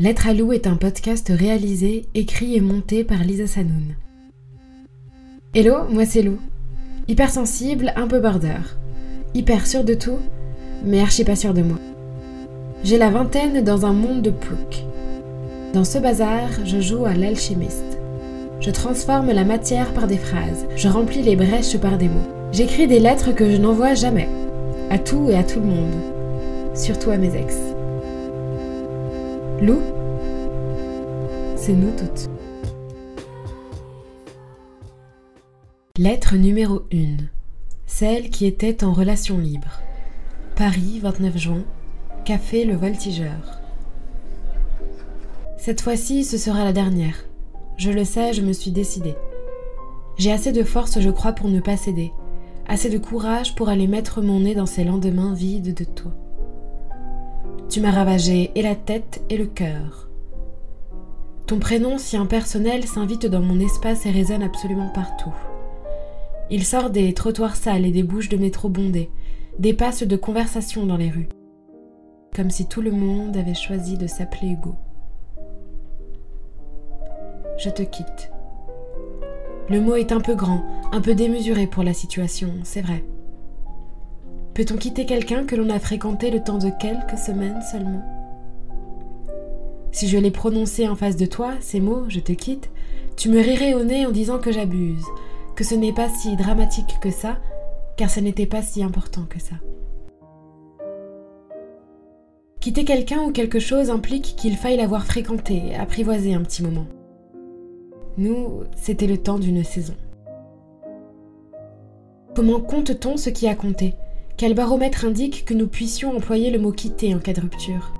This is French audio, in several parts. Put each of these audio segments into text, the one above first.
Lettre à Lou est un podcast réalisé, écrit et monté par Lisa Sanoun. Hello, moi c'est Lou. Hypersensible, un peu border. Hyper sûr de tout, mais archi pas sûr de moi. J'ai la vingtaine dans un monde de plouc. Dans ce bazar, je joue à l'alchimiste. Je transforme la matière par des phrases, je remplis les brèches par des mots. J'écris des lettres que je n'envoie jamais, à tout et à tout le monde, surtout à mes ex. Lou, c'est nous toutes. Lettre numéro 1. Celle qui était en relation libre. Paris, 29 juin. Café Le Voltigeur. Cette fois-ci, ce sera la dernière. Je le sais, je me suis décidée. J'ai assez de force, je crois, pour ne pas céder. Assez de courage pour aller mettre mon nez dans ces lendemains vides de toi. Tu m'as ravagé et la tête et le cœur. Ton prénom si impersonnel s'invite dans mon espace et résonne absolument partout. Il sort des trottoirs sales et des bouches de métro bondées, des passes de conversation dans les rues. Comme si tout le monde avait choisi de s'appeler Hugo. Je te quitte. Le mot est un peu grand, un peu démesuré pour la situation, c'est vrai. Peut-on quitter quelqu'un que l'on a fréquenté le temps de quelques semaines seulement? Si je les prononçais en face de toi, ces mots, je te quitte, tu me rirais au nez en disant que j'abuse, que ce n'est pas si dramatique que ça, car ce n'était pas si important que ça. Quitter quelqu'un ou quelque chose implique qu'il faille l'avoir fréquenté, apprivoisé un petit moment. Nous, c'était le temps d'une saison. Comment compte-t-on ce qui a compté? Quel baromètre indique que nous puissions employer le mot quitter en cas de rupture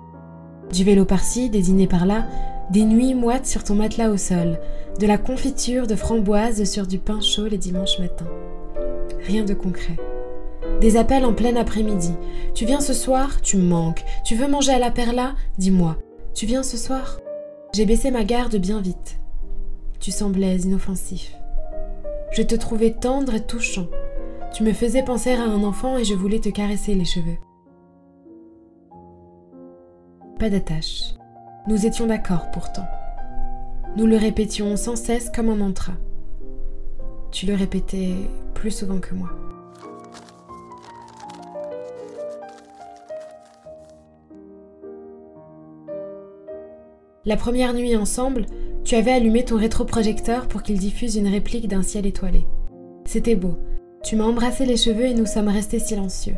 Du vélo par-ci, des dîners par-là, des nuits moites sur ton matelas au sol, de la confiture de framboise sur du pain chaud les dimanches matins. Rien de concret. Des appels en plein après-midi. Tu viens ce soir Tu me manques. Tu veux manger à la perla Dis-moi. Tu viens ce soir? J'ai baissé ma garde bien vite. Tu semblais inoffensif. Je te trouvais tendre et touchant. Tu me faisais penser à un enfant et je voulais te caresser les cheveux. Pas d'attache. Nous étions d'accord pourtant. Nous le répétions sans cesse comme un mantra. Tu le répétais plus souvent que moi. La première nuit ensemble, tu avais allumé ton rétroprojecteur pour qu'il diffuse une réplique d'un ciel étoilé. C'était beau. Tu m'as embrassé les cheveux et nous sommes restés silencieux.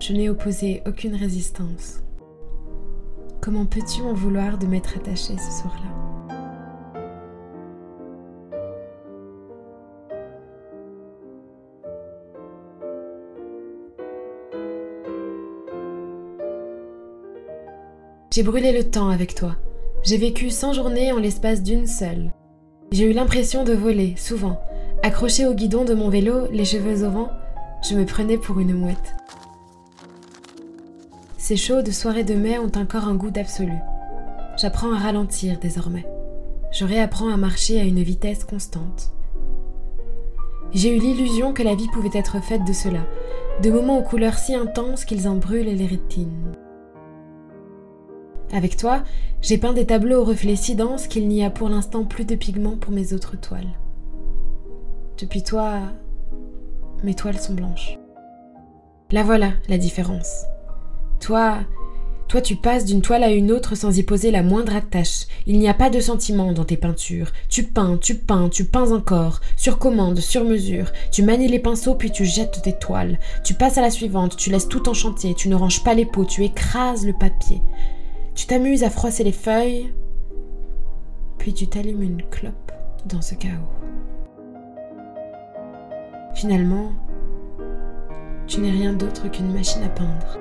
Je n'ai opposé aucune résistance. Comment peux-tu en vouloir de m'être attaché ce soir-là? J'ai brûlé le temps avec toi. J'ai vécu 100 journées en l'espace d'une seule. J'ai eu l'impression de voler, souvent. Accroché au guidon de mon vélo, les cheveux au vent, je me prenais pour une mouette. Ces chaudes soirées de mai ont encore un goût d'absolu. J'apprends à ralentir désormais. Je réapprends à marcher à une vitesse constante. J'ai eu l'illusion que la vie pouvait être faite de cela, de moments aux couleurs si intenses qu'ils en brûlent les rétines. Avec toi, j'ai peint des tableaux aux reflets si denses qu'il n'y a pour l'instant plus de pigments pour mes autres toiles. Depuis toi, mes toiles sont blanches. La voilà, la différence. Toi, toi tu passes d'une toile à une autre sans y poser la moindre attache. Il n'y a pas de sentiment dans tes peintures. Tu peins, tu peins, tu peins encore, sur commande, sur mesure. Tu manies les pinceaux puis tu jettes tes toiles. Tu passes à la suivante, tu laisses tout en chantier, tu ne ranges pas les pots, tu écrases le papier. Tu t'amuses à froisser les feuilles, puis tu t'allumes une clope dans ce chaos. Finalement, tu n'es rien d'autre qu'une machine à peindre.